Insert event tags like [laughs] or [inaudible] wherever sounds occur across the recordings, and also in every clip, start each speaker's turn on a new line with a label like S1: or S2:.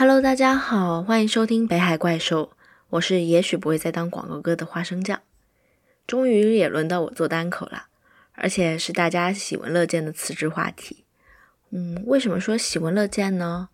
S1: Hello，大家好，欢迎收听北海怪兽，我是也许不会再当广告哥的花生酱。终于也轮到我做单口了，而且是大家喜闻乐见的辞职话题。嗯，为什么说喜闻乐见呢？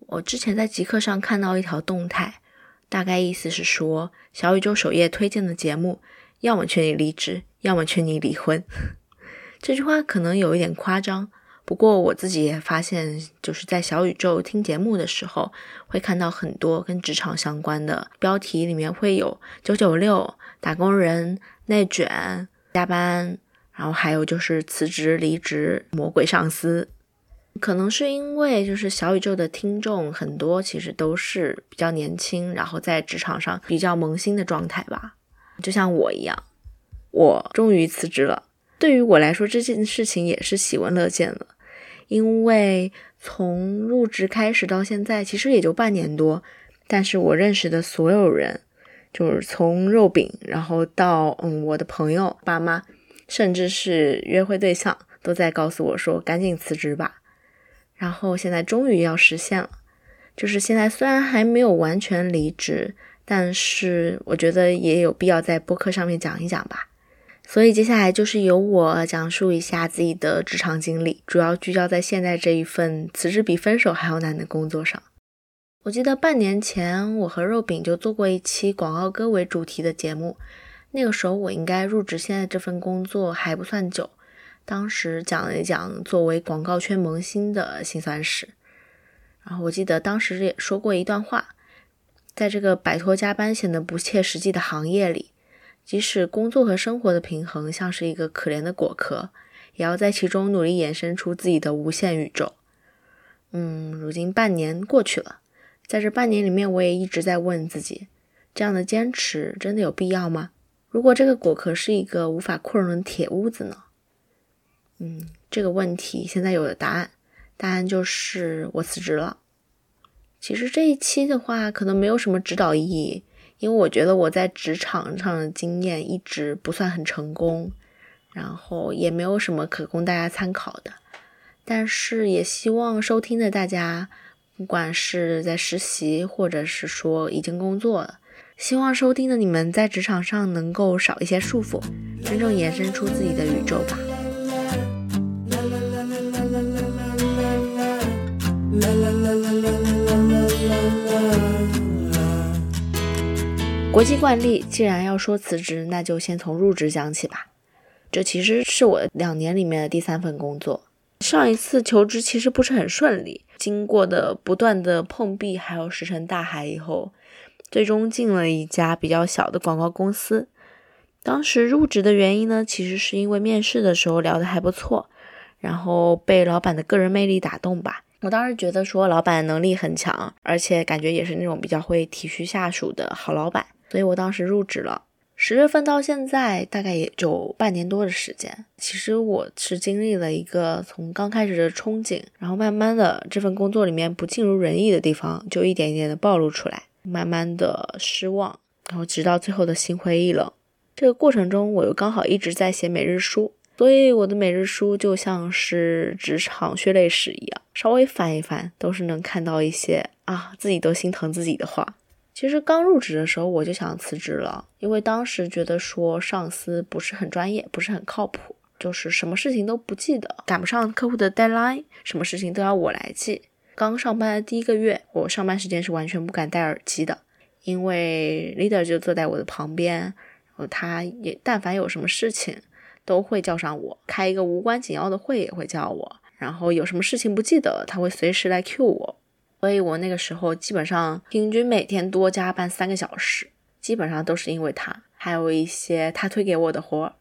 S1: 我之前在极客上看到一条动态，大概意思是说，小宇宙首页推荐的节目，要么劝你离职，要么劝你离婚。[laughs] 这句话可能有一点夸张。不过我自己也发现，就是在小宇宙听节目的时候，会看到很多跟职场相关的标题，里面会有九九六、打工人、内卷、加班，然后还有就是辞职、离职、魔鬼上司。可能是因为就是小宇宙的听众很多，其实都是比较年轻，然后在职场上比较萌新的状态吧。就像我一样，我终于辞职了。对于我来说，这件事情也是喜闻乐见的。因为从入职开始到现在，其实也就半年多，但是我认识的所有人，就是从肉饼，然后到嗯我的朋友、爸妈，甚至是约会对象，都在告诉我说赶紧辞职吧。然后现在终于要实现了，就是现在虽然还没有完全离职，但是我觉得也有必要在播客上面讲一讲吧。所以接下来就是由我讲述一下自己的职场经历，主要聚焦在现在这一份辞职比分手还要难的工作上。我记得半年前我和肉饼就做过一期广告歌为主题的节目，那个时候我应该入职现在这份工作还不算久，当时讲了一讲作为广告圈萌新的辛酸史。然后我记得当时也说过一段话，在这个摆脱加班显得不切实际的行业里。即使工作和生活的平衡像是一个可怜的果壳，也要在其中努力延伸出自己的无限宇宙。嗯，如今半年过去了，在这半年里面，我也一直在问自己：这样的坚持真的有必要吗？如果这个果壳是一个无法扩容的铁屋子呢？嗯，这个问题现在有了答案，答案就是我辞职了。其实这一期的话，可能没有什么指导意义。因为我觉得我在职场上的经验一直不算很成功，然后也没有什么可供大家参考的。但是也希望收听的大家，不管是在实习，或者是说已经工作了，希望收听的你们在职场上能够少一些束缚，真正延伸出自己的宇宙吧。国际惯例，既然要说辞职，那就先从入职讲起吧。这其实是我两年里面的第三份工作。上一次求职其实不是很顺利，经过的不断的碰壁，还有石沉大海以后，最终进了一家比较小的广告公司。当时入职的原因呢，其实是因为面试的时候聊得还不错，然后被老板的个人魅力打动吧。我当时觉得说老板能力很强，而且感觉也是那种比较会体恤下属的好老板。所以我当时入职了，十月份到现在大概也就半年多的时间。其实我是经历了一个从刚开始的憧憬，然后慢慢的这份工作里面不尽如人意的地方，就一点一点的暴露出来，慢慢的失望，然后直到最后的心灰意冷。这个过程中，我又刚好一直在写每日书，所以我的每日书就像是职场血泪史一样，稍微翻一翻，都是能看到一些啊自己都心疼自己的话。其实刚入职的时候我就想辞职了，因为当时觉得说上司不是很专业，不是很靠谱，就是什么事情都不记得，赶不上客户的 deadline，什么事情都要我来记。刚上班的第一个月，我上班时间是完全不敢戴耳机的，因为 leader 就坐在我的旁边，然后他也但凡有什么事情都会叫上我，开一个无关紧要的会也会叫我，然后有什么事情不记得，他会随时来 cue 我。所以我那个时候基本上平均每天多加班三个小时，基本上都是因为他，还有一些他推给我的活儿。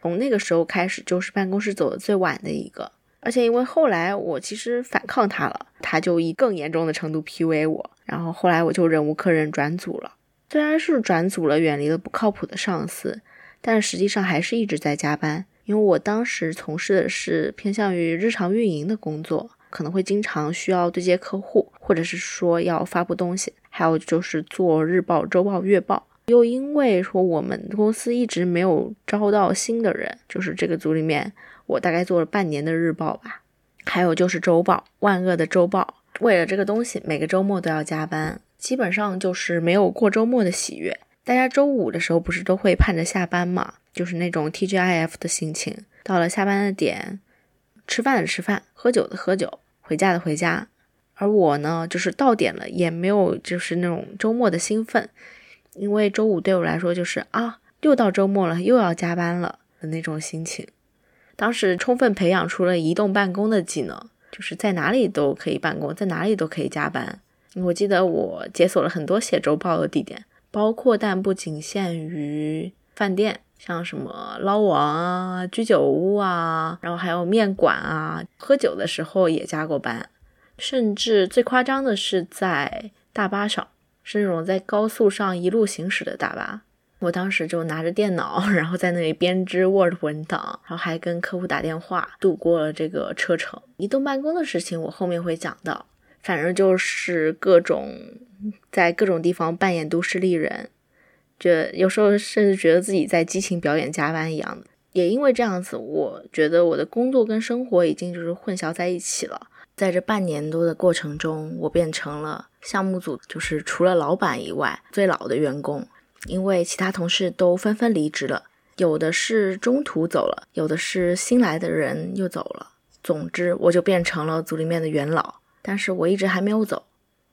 S1: 从那个时候开始，就是办公室走的最晚的一个。而且因为后来我其实反抗他了，他就以更严重的程度 PUA 我，然后后来我就忍无可忍转组了。虽然是转组了，远离了不靠谱的上司，但实际上还是一直在加班，因为我当时从事的是偏向于日常运营的工作。可能会经常需要对接客户，或者是说要发布东西，还有就是做日报、周报、月报。又因为说我们公司一直没有招到新的人，就是这个组里面，我大概做了半年的日报吧，还有就是周报，万恶的周报，为了这个东西，每个周末都要加班，基本上就是没有过周末的喜悦。大家周五的时候不是都会盼着下班嘛？就是那种 TGIF 的心情。到了下班的点，吃饭的吃饭，喝酒的喝酒，回家的回家。而我呢，就是到点了也没有就是那种周末的兴奋，因为周五对我来说就是啊，又到周末了，又要加班了的那种心情。当时充分培养出了移动办公的技能。就是在哪里都可以办公，在哪里都可以加班。我记得我解锁了很多写周报的地点，包括但不仅限于饭店，像什么捞王啊、居酒屋啊，然后还有面馆啊，喝酒的时候也加过班。甚至最夸张的是在大巴上，是那种在高速上一路行驶的大巴。我当时就拿着电脑，[laughs] 然后在那里编织 Word 文档，然后还跟客户打电话，度过了这个车程。移动办公的事情我后面会讲到，反正就是各种在各种地方扮演都市丽人，这有时候甚至觉得自己在激情表演加班一样的。也因为这样子，我觉得我的工作跟生活已经就是混淆在一起了。在这半年多的过程中，我变成了项目组就是除了老板以外最老的员工。因为其他同事都纷纷离职了，有的是中途走了，有的是新来的人又走了。总之，我就变成了组里面的元老。但是我一直还没有走。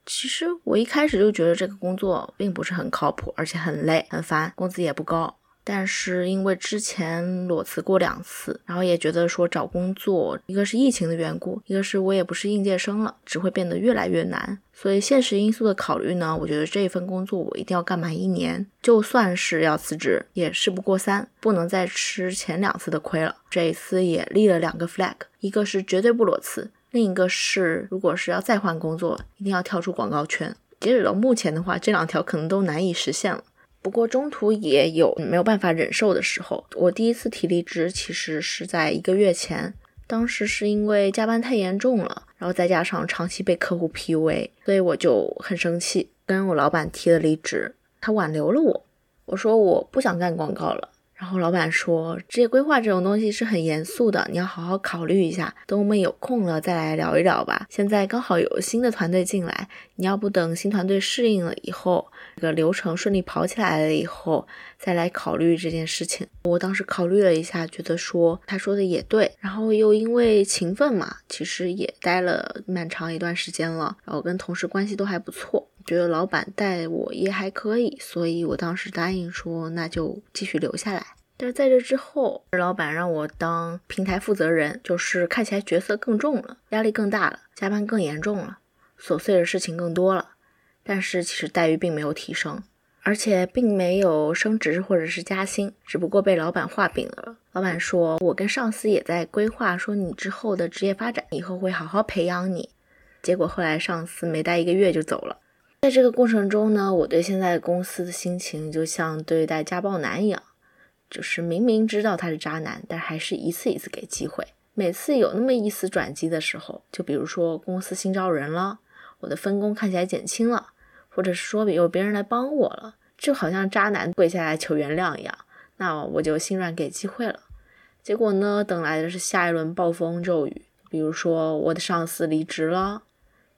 S1: 其实我一开始就觉得这个工作并不是很靠谱，而且很累、很烦，工资也不高。但是因为之前裸辞过两次，然后也觉得说找工作，一个是疫情的缘故，一个是我也不是应届生了，只会变得越来越难。所以现实因素的考虑呢，我觉得这一份工作我一定要干满一年，就算是要辞职，也事不过三，不能再吃前两次的亏了。这一次也立了两个 flag，一个是绝对不裸辞，另一个是如果是要再换工作，一定要跳出广告圈。截止到目前的话，这两条可能都难以实现了。不过中途也有没有办法忍受的时候。我第一次提离职其实是在一个月前，当时是因为加班太严重了，然后再加上长期被客户 PUA，所以我就很生气，跟我老板提了离职。他挽留了我，我说我不想干广告了。然后老板说，职业规划这种东西是很严肃的，你要好好考虑一下。等我们有空了再来聊一聊吧。现在刚好有新的团队进来，你要不等新团队适应了以后，这个流程顺利跑起来了以后，再来考虑这件事情。我当时考虑了一下，觉得说他说的也对。然后又因为勤奋嘛，其实也待了蛮长一段时间了，然后跟同事关系都还不错，觉得老板待我也还可以，所以我当时答应说那就继续留下来。但是在这之后，老板让我当平台负责人，就是看起来角色更重了，压力更大了，加班更严重了，琐碎的事情更多了。但是其实待遇并没有提升，而且并没有升职或者是加薪，只不过被老板画饼了。老板说，我跟上司也在规划，说你之后的职业发展，以后会好好培养你。结果后来上司没待一个月就走了。在这个过程中呢，我对现在公司的心情就像对待家暴男一样。就是明明知道他是渣男，但还是一次一次给机会。每次有那么一丝转机的时候，就比如说公司新招人了，我的分工看起来减轻了，或者是说有别人来帮我了，就好像渣男跪下来求原谅一样，那我就心软给机会了。结果呢，等来的是下一轮暴风骤雨。比如说我的上司离职了，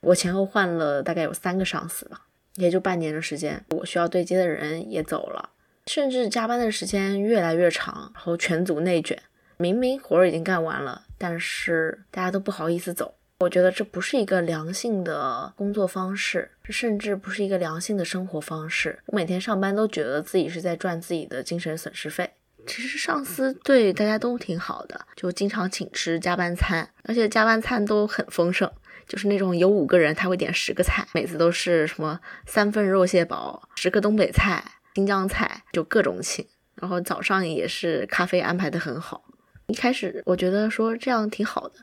S1: 我前后换了大概有三个上司吧，也就半年的时间，我需要对接的人也走了。甚至加班的时间越来越长，然后全组内卷。明明活儿已经干完了，但是大家都不好意思走。我觉得这不是一个良性的工作方式，这甚至不是一个良性的生活方式。我每天上班都觉得自己是在赚自己的精神损失费。其实上司对大家都挺好的，就经常请吃加班餐，而且加班餐都很丰盛，就是那种有五个人他会点十个菜，每次都是什么三份肉蟹煲，十个东北菜。新疆菜就各种请，然后早上也是咖啡安排的很好。一开始我觉得说这样挺好的，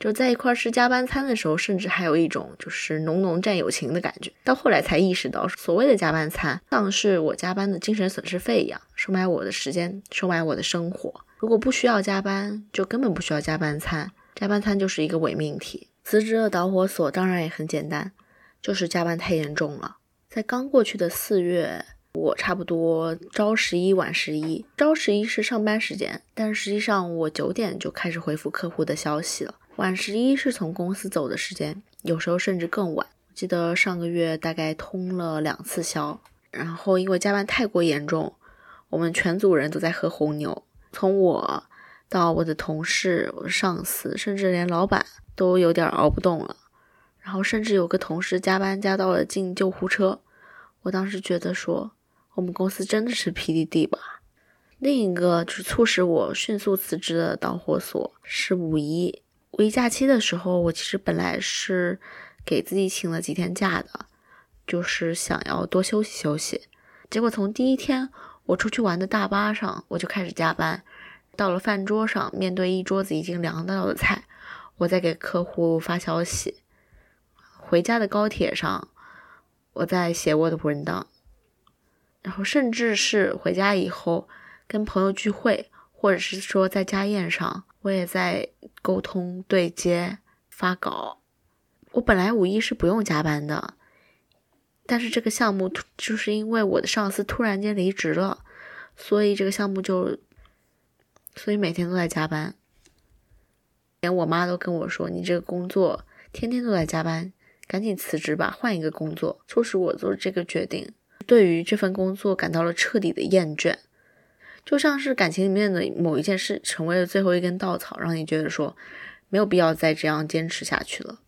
S1: 就在一块吃加班餐的时候，甚至还有一种就是浓浓战友情的感觉。到后来才意识到，所谓的加班餐像是我加班的精神损失费一样，收买我的时间，收买我的生活。如果不需要加班，就根本不需要加班餐。加班餐就是一个伪命题。辞职的导火索当然也很简单，就是加班太严重了。在刚过去的四月。我差不多朝十一晚十一，朝十一是上班时间，但实际上我九点就开始回复客户的消息了。晚十一是从公司走的时间，有时候甚至更晚。记得上个月大概通了两次宵，然后因为加班太过严重，我们全组人都在喝红牛，从我到我的同事、我的上司，甚至连老板都有点熬不动了。然后甚至有个同事加班加到了进救护车，我当时觉得说，我们公司真的是 [laughs] PDD 吧。另一个就是促使我迅速辞职的导火索是五一。五一假期的时候，我其实本来是给自己请了几天假的，就是想要多休息休息。结果从第一天我出去玩的大巴上，我就开始加班，到了饭桌上，面对一桌子已经凉掉的菜，我在给客户发消息。回家的高铁上，我在写我的文档，然后甚至是回家以后跟朋友聚会，或者是说在家宴上，我也在沟通对接发稿。我本来五一是不用加班的，但是这个项目就是因为我的上司突然间离职了，所以这个项目就，所以每天都在加班。连我妈都跟我说：“你这个工作天天都在加班。”赶紧辞职吧，换一个工作。促使我做这个决定，对于这份工作感到了彻底的厌倦，就像是感情里面的某一件事成为了最后一根稻草，让你觉得说没有必要再这样坚持下去了。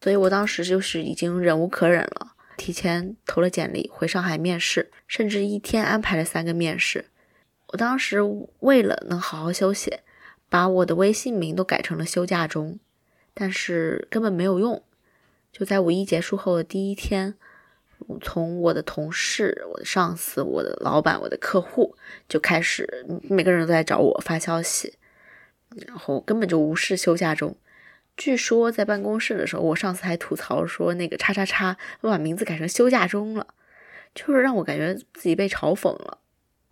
S1: 所以我当时就是已经忍无可忍了，提前投了简历回上海面试，甚至一天安排了三个面试。我当时为了能好好休息，把我的微信名都改成了休假中，但是根本没有用。就在五一结束后的第一天，从我的同事、我的上司、我的老板、我的客户就开始，每个人都在找我发消息，然后根本就无视休假中。据说在办公室的时候，我上司还吐槽说：“那个叉叉叉，我把名字改成休假中了。”就是让我感觉自己被嘲讽了。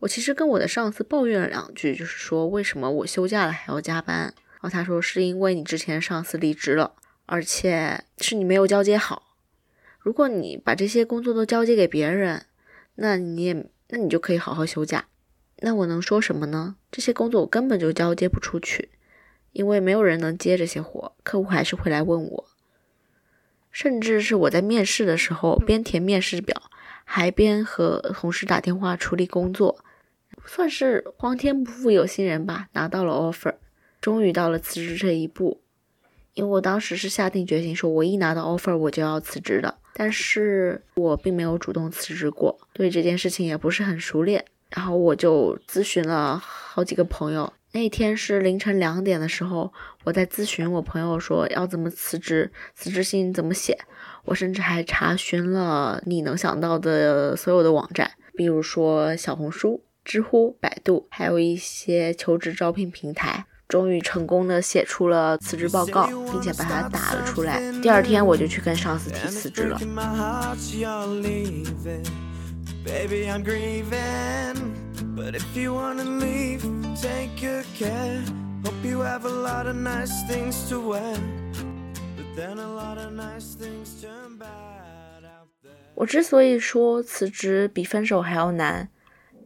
S1: 我其实跟我的上司抱怨了两句，就是说为什么我休假了还要加班？然后他说是因为你之前上司离职了。而且是你没有交接好。如果你把这些工作都交接给别人，那你也那你就可以好好休假。那我能说什么呢？这些工作我根本就交接不出去，因为没有人能接这些活，客户还是会来问我。甚至是我在面试的时候，边填面试表，还边和同事打电话处理工作，算是皇天不负有心人吧，拿到了 offer，终于到了辞职这一步。因为我当时是下定决心说，我一拿到 offer 我就要辞职的，但是我并没有主动辞职过，对这件事情也不是很熟练。然后我就咨询了好几个朋友，那天是凌晨两点的时候，我在咨询我朋友说要怎么辞职，辞职信怎么写。我甚至还查询了你能想到的所有的网站，比如说小红书、知乎、百度，还有一些求职招聘平台。终于成功的写出了辞职报告，并且把它打了出来。第二天我就去跟上司提辞职了。我之所以说辞职比分手还要难。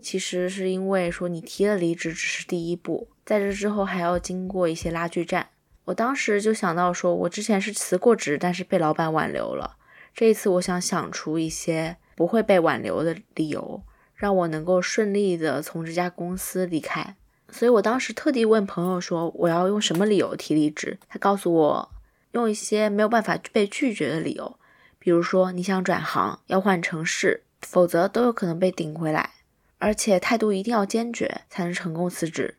S1: 其实是因为说你提了离职只是第一步，在这之后还要经过一些拉锯战。我当时就想到说，我之前是辞过职，但是被老板挽留了。这一次我想想出一些不会被挽留的理由，让我能够顺利的从这家公司离开。所以我当时特地问朋友说，我要用什么理由提离职？他告诉我，用一些没有办法被拒绝的理由，比如说你想转行，要换城市，否则都有可能被顶回来。而且态度一定要坚决，才能成功辞职。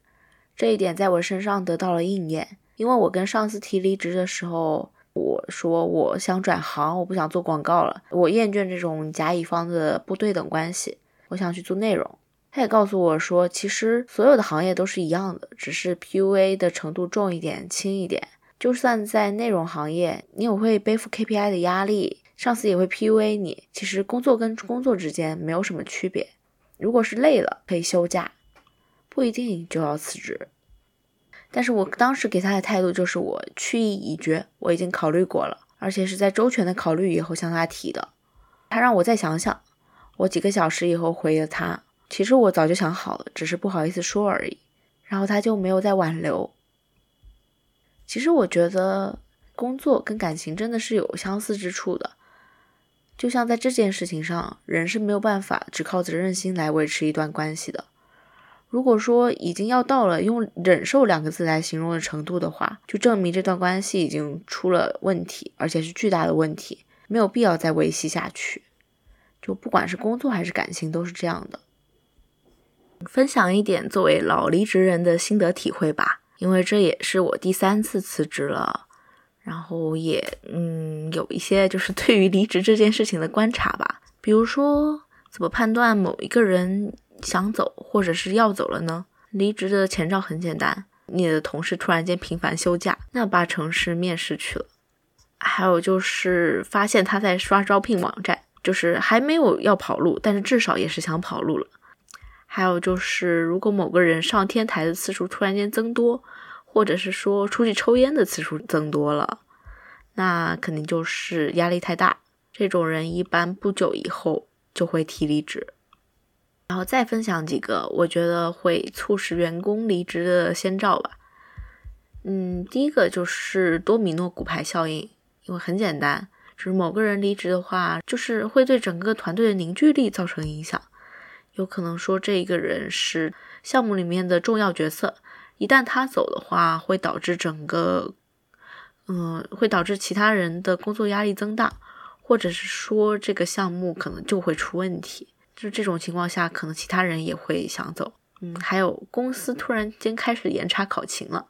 S1: 这一点在我身上得到了应验。因为我跟上司提离职的时候，我说我想转行，我不想做广告了，我厌倦这种甲乙方的不对等关系，我想去做内容。他也告诉我说，其实所有的行业都是一样的，只是 PUA 的程度重一点、轻一点。就算在内容行业，你也会背负 KPI 的压力，上司也会 PUA 你。其实工作跟工作之间没有什么区别。如果是累了，可以休假，不一定就要辞职。但是我当时给他的态度就是我去意已决，我已经考虑过了，而且是在周全的考虑以后向他提的。他让我再想想，我几个小时以后回了他，其实我早就想好了，只是不好意思说而已。然后他就没有再挽留。其实我觉得工作跟感情真的是有相似之处的。就像在这件事情上，人是没有办法只靠责任心来维持一段关系的。如果说已经要到了用忍受两个字来形容的程度的话，就证明这段关系已经出了问题，而且是巨大的问题，没有必要再维系下去。就不管是工作还是感情，都是这样的。分享一点作为老离职人的心得体会吧，因为这也是我第三次辞职了，然后也嗯有一些就是对于离职这件事情的观察吧，比如说怎么判断某一个人。想走或者是要走了呢？离职的前兆很简单，你的同事突然间频繁休假，那八成是面试去了。还有就是发现他在刷招聘网站，就是还没有要跑路，但是至少也是想跑路了。还有就是如果某个人上天台的次数突然间增多，或者是说出去抽烟的次数增多了，那肯定就是压力太大。这种人一般不久以后就会提离职。然后再分享几个我觉得会促使员工离职的先兆吧。嗯，第一个就是多米诺骨牌效应，因为很简单，就是某个人离职的话，就是会对整个团队的凝聚力造成影响。有可能说这一个人是项目里面的重要角色，一旦他走的话，会导致整个，嗯，会导致其他人的工作压力增大，或者是说这个项目可能就会出问题。就这种情况下，可能其他人也会想走。嗯，还有公司突然间开始严查考勤了，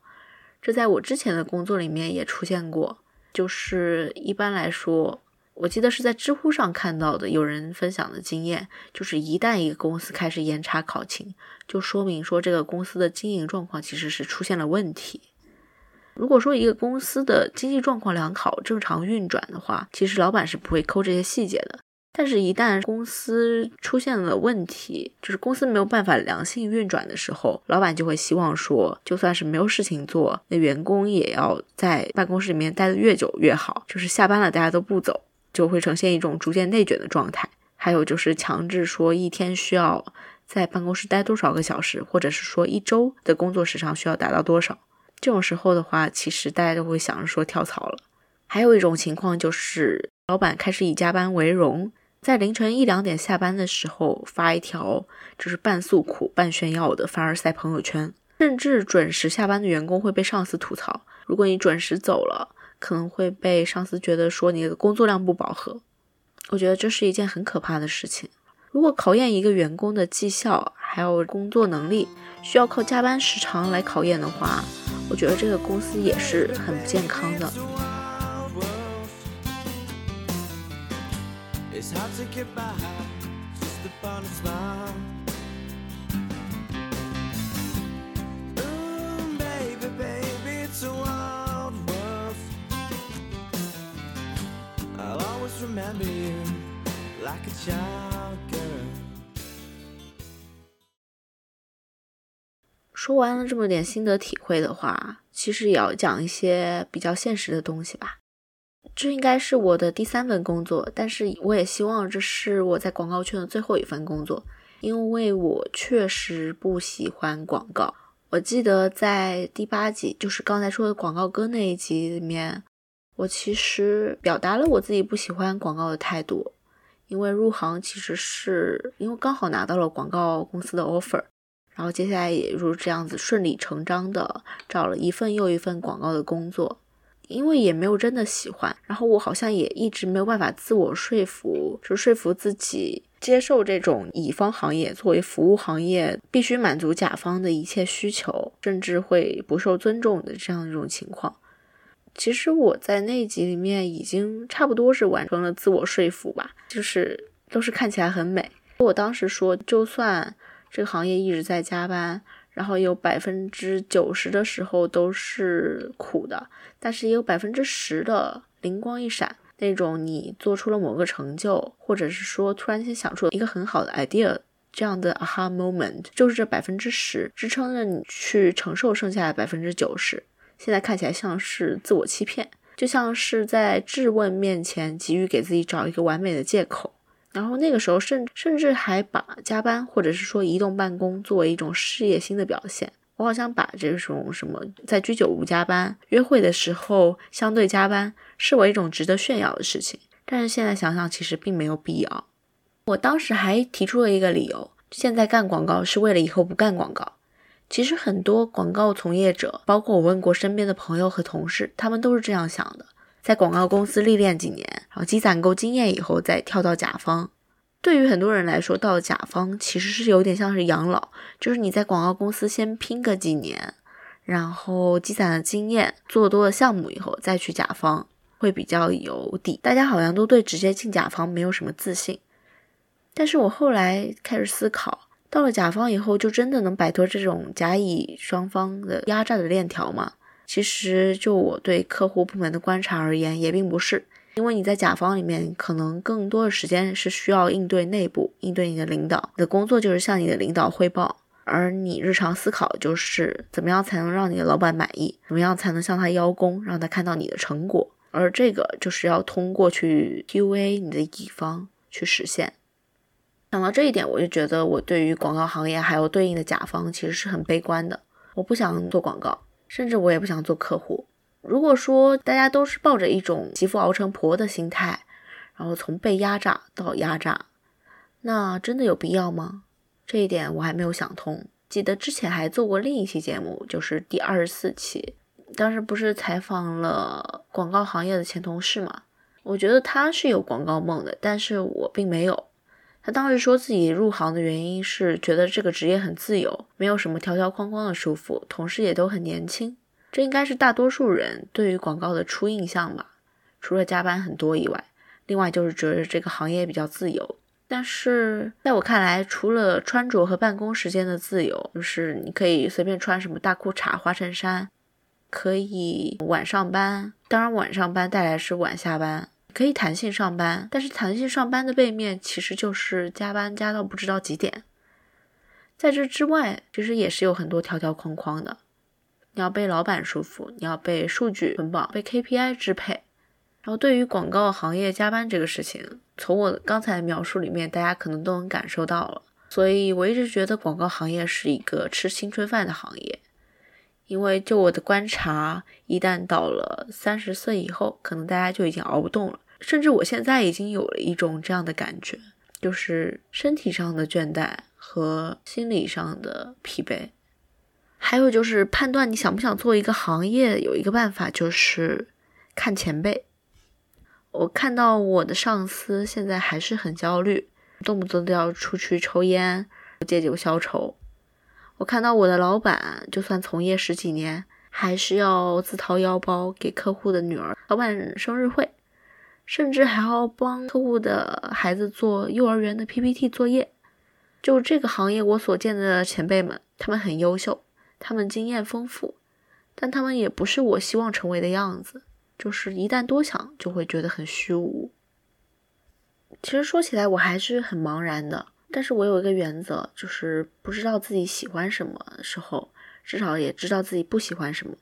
S1: 这在我之前的工作里面也出现过。就是一般来说，我记得是在知乎上看到的，有人分享的经验，就是一旦一个公司开始严查考勤，就说明说这个公司的经营状况其实是出现了问题。如果说一个公司的经济状况良好、正常运转的话，其实老板是不会抠这些细节的。但是，一旦公司出现了问题，就是公司没有办法良性运转的时候，老板就会希望说，就算是没有事情做，那员工也要在办公室里面待得越久越好。就是下班了，大家都不走，就会呈现一种逐渐内卷的状态。还有就是强制说一天需要在办公室待多少个小时，或者是说一周的工作时长需要达到多少。这种时候的话，其实大家都会想着说跳槽了。还有一种情况就是，老板开始以加班为荣。在凌晨一两点下班的时候发一条就是半诉苦半炫耀的凡尔赛朋友圈，甚至准时下班的员工会被上司吐槽。如果你准时走了，可能会被上司觉得说你的工作量不饱和。我觉得这是一件很可怕的事情。如果考验一个员工的绩效还有工作能力需要靠加班时长来考验的话，我觉得这个公司也是很不健康的。Me me like a child girl. 说完了这么点心得体会的话，其实也要讲一些比较现实的东西吧。这应该是我的第三份工作，但是我也希望这是我在广告圈的最后一份工作，因为我确实不喜欢广告。我记得在第八集，就是刚才说的广告歌那一集里面，我其实表达了我自己不喜欢广告的态度。因为入行其实是因为刚好拿到了广告公司的 offer，然后接下来也就是这样子顺理成章的找了一份又一份广告的工作。因为也没有真的喜欢，然后我好像也一直没有办法自我说服，就说服自己接受这种乙方行业作为服务行业必须满足甲方的一切需求，甚至会不受尊重的这样一种情况。其实我在那一集里面已经差不多是完成了自我说服吧，就是都是看起来很美。我当时说，就算这个行业一直在加班。然后有百分之九十的时候都是苦的，但是也有百分之十的灵光一闪，那种你做出了某个成就，或者是说突然间想出了一个很好的 idea，这样的 aha moment，就是这百分之十支撑着你去承受剩下的百分之九十。现在看起来像是自我欺骗，就像是在质问面前急于给自己找一个完美的借口。然后那个时候，甚甚至还把加班或者是说移动办公作为一种事业心的表现。我好像把这种什么在居酒屋加班、约会的时候相对加班视为一种值得炫耀的事情，但是现在想想，其实并没有必要。我当时还提出了一个理由：现在干广告是为了以后不干广告。其实很多广告从业者，包括我问过身边的朋友和同事，他们都是这样想的：在广告公司历练几年，然后积攒够经验以后，再跳到甲方。对于很多人来说，到甲方其实是有点像是养老，就是你在广告公司先拼个几年，然后积攒了经验，做多了项目以后，再去甲方会比较有底。大家好像都对直接进甲方没有什么自信，但是我后来开始思考。到了甲方以后，就真的能摆脱这种甲乙双方的压榨的链条吗？其实，就我对客户部门的观察而言，也并不是。因为你在甲方里面，可能更多的时间是需要应对内部，应对你的领导。你的工作就是向你的领导汇报，而你日常思考就是怎么样才能让你的老板满意，怎么样才能向他邀功，让他看到你的成果。而这个就是要通过去 QA 你的乙方去实现。想到这一点，我就觉得我对于广告行业还有对应的甲方其实是很悲观的。我不想做广告，甚至我也不想做客户。如果说大家都是抱着一种媳妇熬成婆的心态，然后从被压榨到压榨，那真的有必要吗？这一点我还没有想通。记得之前还做过另一期节目，就是第二十四期，当时不是采访了广告行业的前同事嘛？我觉得他是有广告梦的，但是我并没有。他当时说自己入行的原因是觉得这个职业很自由，没有什么条条框框的束缚，同事也都很年轻。这应该是大多数人对于广告的初印象吧。除了加班很多以外，另外就是觉得这个行业比较自由。但是在我看来，除了穿着和办公时间的自由，就是你可以随便穿什么大裤衩、花衬衫，可以晚上班，当然晚上班带来是晚下班。可以弹性上班，但是弹性上班的背面其实就是加班加到不知道几点。在这之外，其实也是有很多条条框框的。你要被老板束缚，你要被数据捆绑，被 KPI 支配。然后对于广告行业加班这个事情，从我刚才的描述里面，大家可能都能感受到了。所以我一直觉得广告行业是一个吃青春饭的行业，因为就我的观察，一旦到了三十岁以后，可能大家就已经熬不动了。甚至我现在已经有了一种这样的感觉，就是身体上的倦怠和心理上的疲惫。还有就是判断你想不想做一个行业，有一个办法就是看前辈。我看到我的上司现在还是很焦虑，动不动都要出去抽烟借酒消愁。我看到我的老板，就算从业十几年，还是要自掏腰包给客户的女儿老板生日会。甚至还要帮客户的孩子做幼儿园的 PPT 作业。就这个行业，我所见的前辈们，他们很优秀，他们经验丰富，但他们也不是我希望成为的样子。就是一旦多想，就会觉得很虚无。其实说起来，我还是很茫然的。但是我有一个原则，就是不知道自己喜欢什么时候，至少也知道自己不喜欢什么。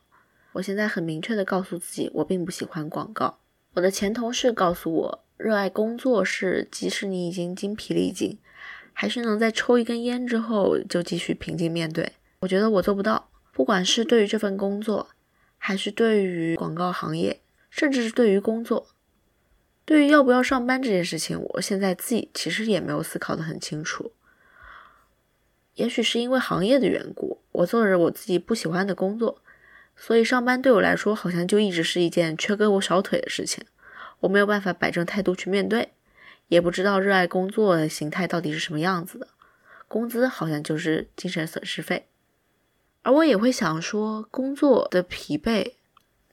S1: 我现在很明确的告诉自己，我并不喜欢广告。我的前同事告诉我，热爱工作是即使你已经精疲力尽，还是能在抽一根烟之后就继续平静面对。我觉得我做不到，不管是对于这份工作，还是对于广告行业，甚至是对于工作，对于要不要上班这件事情，我现在自己其实也没有思考的很清楚。也许是因为行业的缘故，我做着我自己不喜欢的工作。所以上班对我来说好像就一直是一件缺胳膊少腿的事情，我没有办法摆正态度去面对，也不知道热爱工作的形态到底是什么样子的，工资好像就是精神损失费，而我也会想说，工作的疲惫，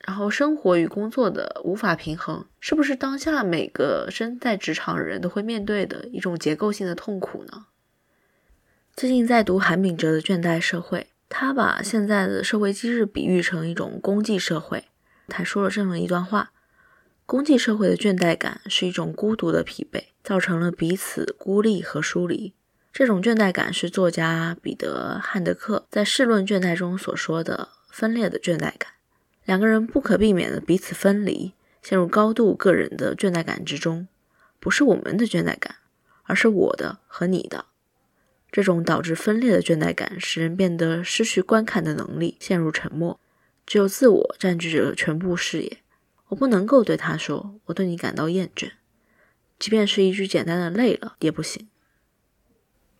S1: 然后生活与工作的无法平衡，是不是当下每个身在职场的人都会面对的一种结构性的痛苦呢？最近在读韩炳哲的《倦怠社会》。他把现在的社会机制比喻成一种功绩社会，他说了这么一段话：功绩社会的倦怠感是一种孤独的疲惫，造成了彼此孤立和疏离。这种倦怠感是作家彼得·汉德克在《世论倦怠》中所说的分裂的倦怠感。两个人不可避免的彼此分离，陷入高度个人的倦怠感之中，不是我们的倦怠感，而是我的和你的。这种导致分裂的倦怠感，使人变得失去观看的能力，陷入沉默，只有自我占据着全部视野。我不能够对他说：“我对你感到厌倦。”即便是一句简单的“累了”也不行。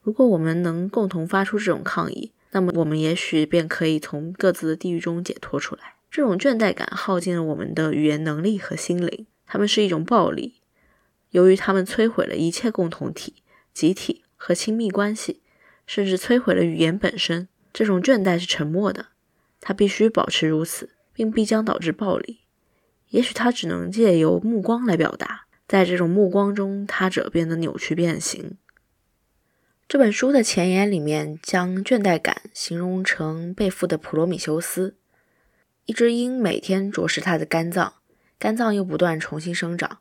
S1: 如果我们能共同发出这种抗议，那么我们也许便可以从各自的地狱中解脱出来。这种倦怠感耗尽了我们的语言能力和心灵，它们是一种暴力，由于它们摧毁了一切共同体、集体和亲密关系。甚至摧毁了语言本身。这种倦怠是沉默的，它必须保持如此，并必将导致暴力。也许它只能借由目光来表达，在这种目光中，他者变得扭曲变形。这本书的前言里面将倦怠感形容成背负的普罗米修斯，一只鹰每天啄食他的肝脏，肝脏又不断重新生长。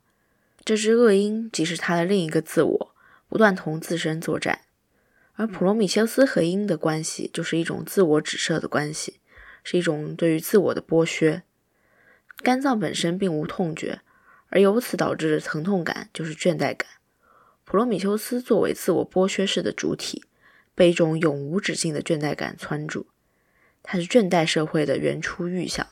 S1: 这只恶鹰即是他的另一个自我，不断同自身作战。而普罗米修斯和鹰的关系就是一种自我指涉的关系，是一种对于自我的剥削。肝脏本身并无痛觉，而由此导致的疼痛感就是倦怠感。普罗米修斯作为自我剥削式的主体，被一种永无止境的倦怠感拴住，它是倦怠社会的原初预想。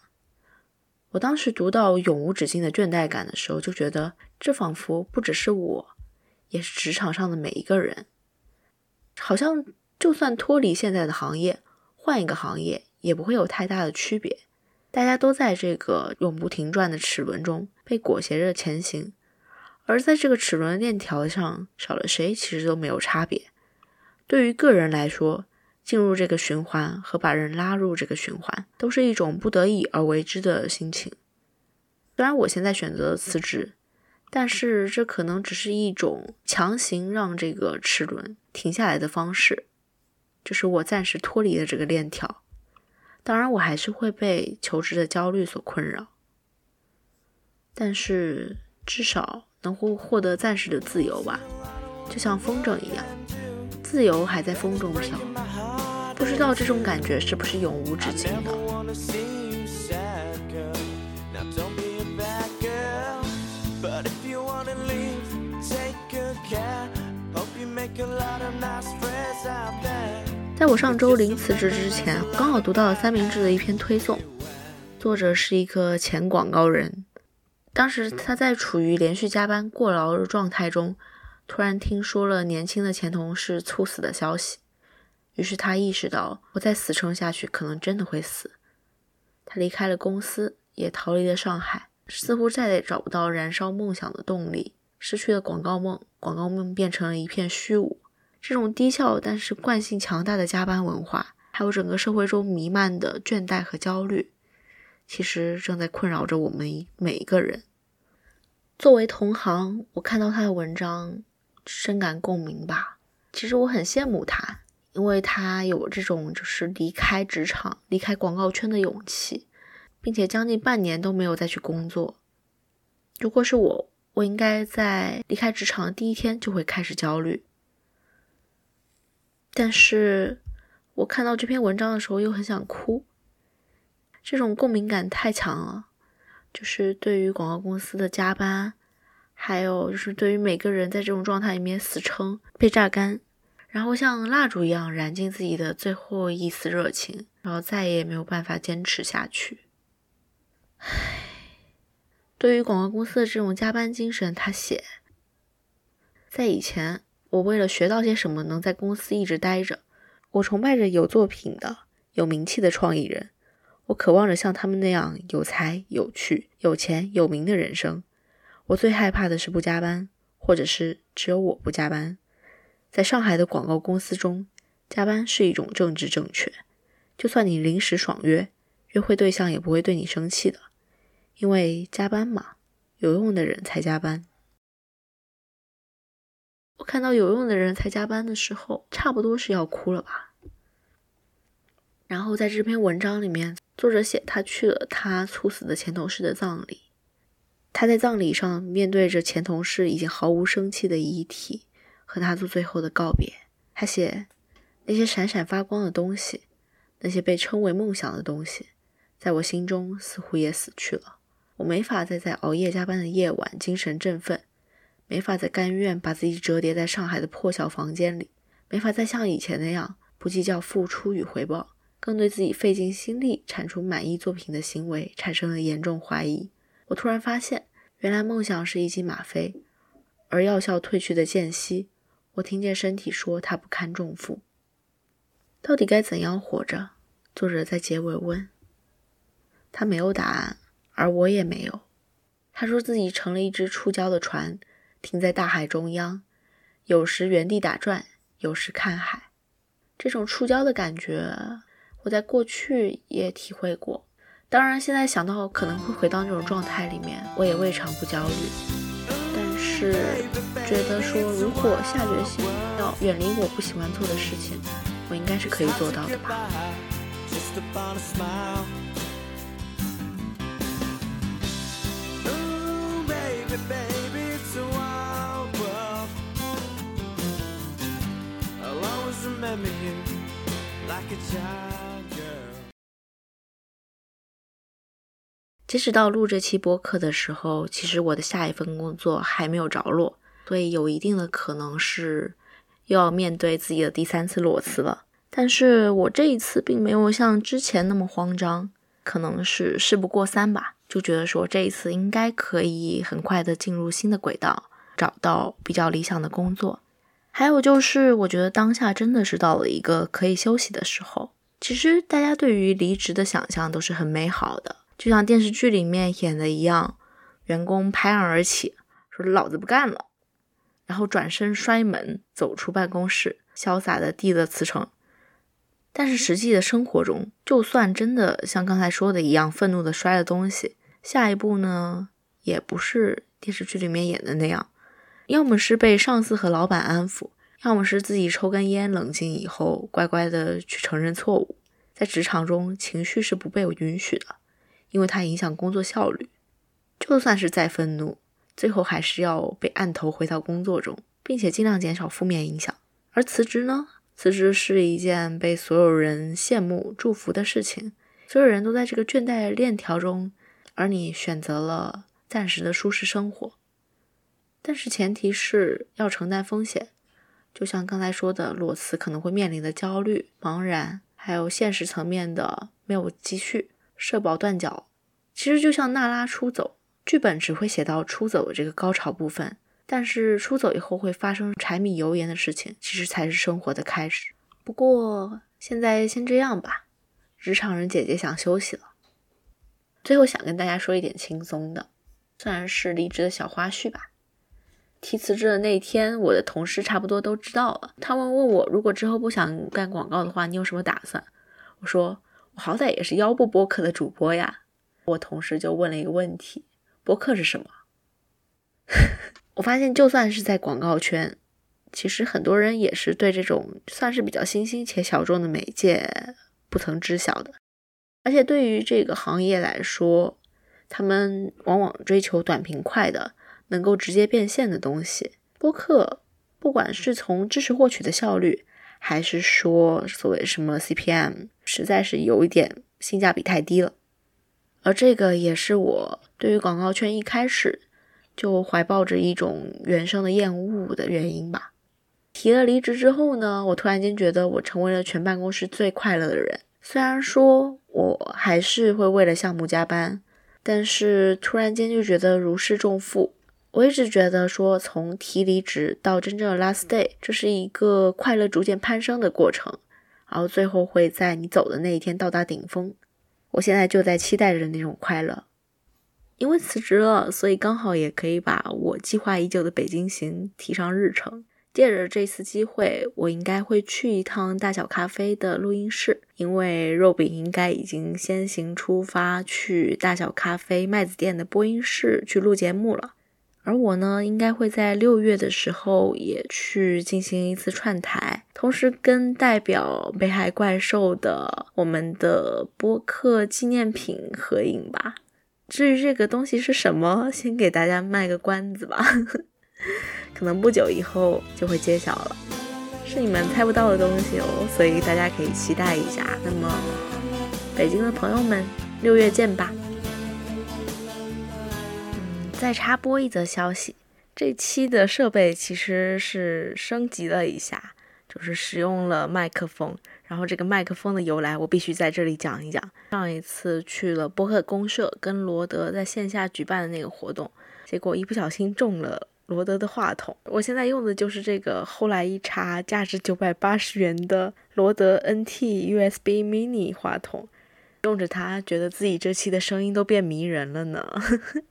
S1: 我当时读到永无止境的倦怠感的时候，就觉得这仿佛不只是我，也是职场上的每一个人。好像就算脱离现在的行业，换一个行业也不会有太大的区别。大家都在这个永不停转的齿轮中被裹挟着前行，而在这个齿轮链条上少了谁，其实都没有差别。对于个人来说，进入这个循环和把人拉入这个循环，都是一种不得已而为之的心情。虽然我现在选择了辞职。但是这可能只是一种强行让这个齿轮停下来的方式，就是我暂时脱离了这个链条。当然，我还是会被求职的焦虑所困扰，但是至少能获获得暂时的自由吧，就像风筝一样，自由还在风中飘。不知道这种感觉是不是永无止境的。在我上周临辞职之前，刚好读到了三明治的一篇推送，作者是一个前广告人。当时他在处于连续加班过劳的状态中，突然听说了年轻的前同事猝死的消息，于是他意识到，我再死撑下去，可能真的会死。他离开了公司，也逃离了上海，似乎再也找不到燃烧梦想的动力，失去了广告梦，广告梦变成了一片虚无。这种低效但是惯性强大的加班文化，还有整个社会中弥漫的倦怠和焦虑，其实正在困扰着我们每一个人。作为同行，我看到他的文章，深感共鸣吧。其实我很羡慕他，因为他有这种就是离开职场、离开广告圈的勇气，并且将近半年都没有再去工作。如果是我，我应该在离开职场的第一天就会开始焦虑。但是我看到这篇文章的时候又很想哭，这种共鸣感太强了。就是对于广告公司的加班，还有就是对于每个人在这种状态里面死撑、被榨干，然后像蜡烛一样燃尽自己的最后一丝热情，然后再也没有办法坚持下去。唉，对于广告公司的这种加班精神，他写在以前。我为了学到些什么，能在公司一直待着。我崇拜着有作品的、有名气的创意人。我渴望着像他们那样有才、有趣、有钱、有名的人生。我最害怕的是不加班，或者是只有我不加班。在上海的广告公司中，加班是一种政治正确。就算你临时爽约，约会对象也不会对你生气的，因为加班嘛，有用的人才加班。我看到有用的人才加班的时候，差不多是要哭了吧。然后在这篇文章里面，作者写他去了他猝死的前同事的葬礼，他在葬礼上面对着前同事已经毫无生气的遗体，和他做最后的告别。他写那些闪闪发光的东西，那些被称为梦想的东西，在我心中似乎也死去了。我没法再在熬夜加班的夜晚精神振奋。没法再甘愿把自己折叠在上海的破小房间里，没法再像以前那样不计较付出与回报，更对自己费尽心力产出满意作品的行为产生了严重怀疑。我突然发现，原来梦想是一剂吗啡，而药效褪去的间隙，我听见身体说它不堪重负。到底该怎样活着？作者在结尾问。他没有答案，而我也没有。他说自己成了一只触礁的船，停在大海中央，有时原地打转，有时看海。这种触礁的感觉，我在过去也体会过。当然，现在想到可能会回到那种状态里面，我也未尝不焦虑。但是，觉得说如果下决心要远离我不喜欢做的事情，我应该是可以做到的吧。截止到录这期播客的时候，其实我的下一份工作还没有着落，所以有一定的可能是又要面对自己的第三次裸辞了。但是我这一次并没有像之前那么慌张，可能是事不过三吧，就觉得说这一次应该可以很快的进入新的轨道，找到比较理想的工作。还有就是，我觉得当下真的是到了一个可以休息的时候。其实大家对于离职的想象都是很美好的。就像电视剧里面演的一样，员工拍案而起，说“老子不干了”，然后转身摔门走出办公室，潇洒的递了辞呈。但是实际的生活中，就算真的像刚才说的一样，愤怒的摔了东西，下一步呢，也不是电视剧里面演的那样，要么是被上司和老板安抚，要么是自己抽根烟冷静以后，乖乖的去承认错误。在职场中，情绪是不被允许的。因为它影响工作效率，就算是再愤怒，最后还是要被按头回到工作中，并且尽量减少负面影响。而辞职呢？辞职是一件被所有人羡慕、祝福的事情，所有人都在这个倦怠链条中，而你选择了暂时的舒适生活。但是前提是要承担风险，就像刚才说的，裸辞可能会面临的焦虑、茫然，还有现实层面的没有积蓄。社保断缴，其实就像娜拉出走，剧本只会写到出走的这个高潮部分，但是出走以后会发生柴米油盐的事情，其实才是生活的开始。不过现在先这样吧，职场人姐姐想休息了。最后想跟大家说一点轻松的，算是离职的小花絮吧。提辞职的那一天，我的同事差不多都知道了，他们问我，如果之后不想干广告的话，你有什么打算？我说。我好歹也是腰部播客的主播呀，我同事就问了一个问题：播客是什么？[laughs] 我发现就算是在广告圈，其实很多人也是对这种算是比较新兴且小众的媒介不曾知晓的。而且对于这个行业来说，他们往往追求短平快的、能够直接变现的东西。播客，不管是从知识获取的效率，还是说所谓什么 CPM。实在是有一点性价比太低了，而这个也是我对于广告圈一开始就怀抱着一种原生的厌恶的原因吧。提了离职之后呢，我突然间觉得我成为了全办公室最快乐的人。虽然说我还是会为了项目加班，但是突然间就觉得如释重负。我一直觉得说，从提离职到真正的 last day，这是一个快乐逐渐攀升的过程。然后最后会在你走的那一天到达顶峰，我现在就在期待着那种快乐。因为辞职了，所以刚好也可以把我计划已久的北京行提上日程。借着这次机会，我应该会去一趟大小咖啡的录音室，因为肉饼应该已经先行出发去大小咖啡麦子店的播音室去录节目了。而我呢，应该会在六月的时候也去进行一次串台，同时跟代表北海怪兽的我们的播客纪念品合影吧。至于这个东西是什么，先给大家卖个关子吧，[laughs] 可能不久以后就会揭晓了，是你们猜不到的东西哦，所以大家可以期待一下。那么，北京的朋友们，六月见吧。再插播一则消息，这期的设备其实是升级了一下，就是使用了麦克风。然后这个麦克风的由来，我必须在这里讲一讲。上一次去了播客公社，跟罗德在线下举办的那个活动，结果一不小心中了罗德的话筒。我现在用的就是这个，后来一查，价值九百八十元的罗德 NT USB Mini 话筒。用着它，觉得自己这期的声音都变迷人了呢，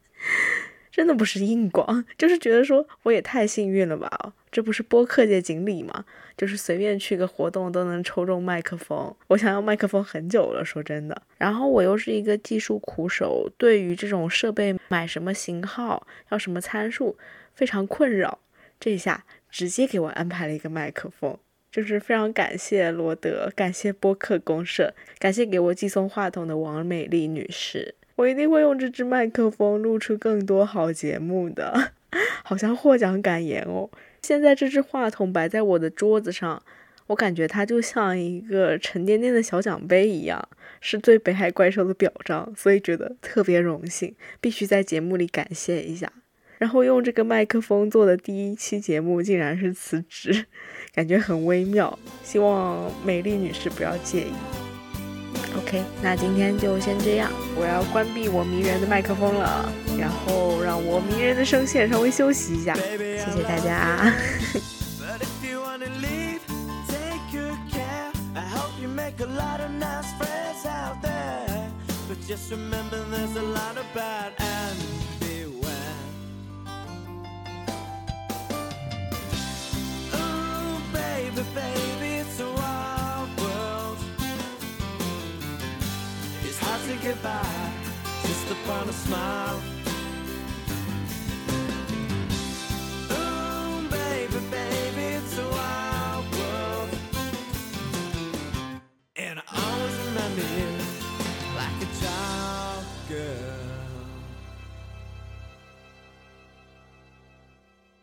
S1: [laughs] 真的不是硬广，[laughs] 就是觉得说我也太幸运了吧，这不是播客界锦鲤吗？就是随便去个活动都能抽中麦克风，我想要麦克风很久了，说真的。然后我又是一个技术苦手，对于这种设备买什么型号、要什么参数非常困扰，这下直接给我安排了一个麦克风。就是非常感谢罗德，感谢播客公社，感谢给我寄送话筒的王美丽女士。我一定会用这支麦克风录出更多好节目的，[laughs] 好像获奖感言哦。现在这支话筒摆在我的桌子上，我感觉它就像一个沉甸甸的小奖杯一样，是对北海怪兽的表彰，所以觉得特别荣幸，必须在节目里感谢一下。然后用这个麦克风做的第一期节目竟然是辞职，[laughs] 感觉很微妙。希望美丽女士不要介意。OK，那今天就先这样，我要关闭我迷人的麦克风了，然后让我迷人的声线稍微休息一下。谢谢大家。baby, goodbye just upon a smile. Ooh, baby, baby, it's a wild world. And I always remember you like a child girl.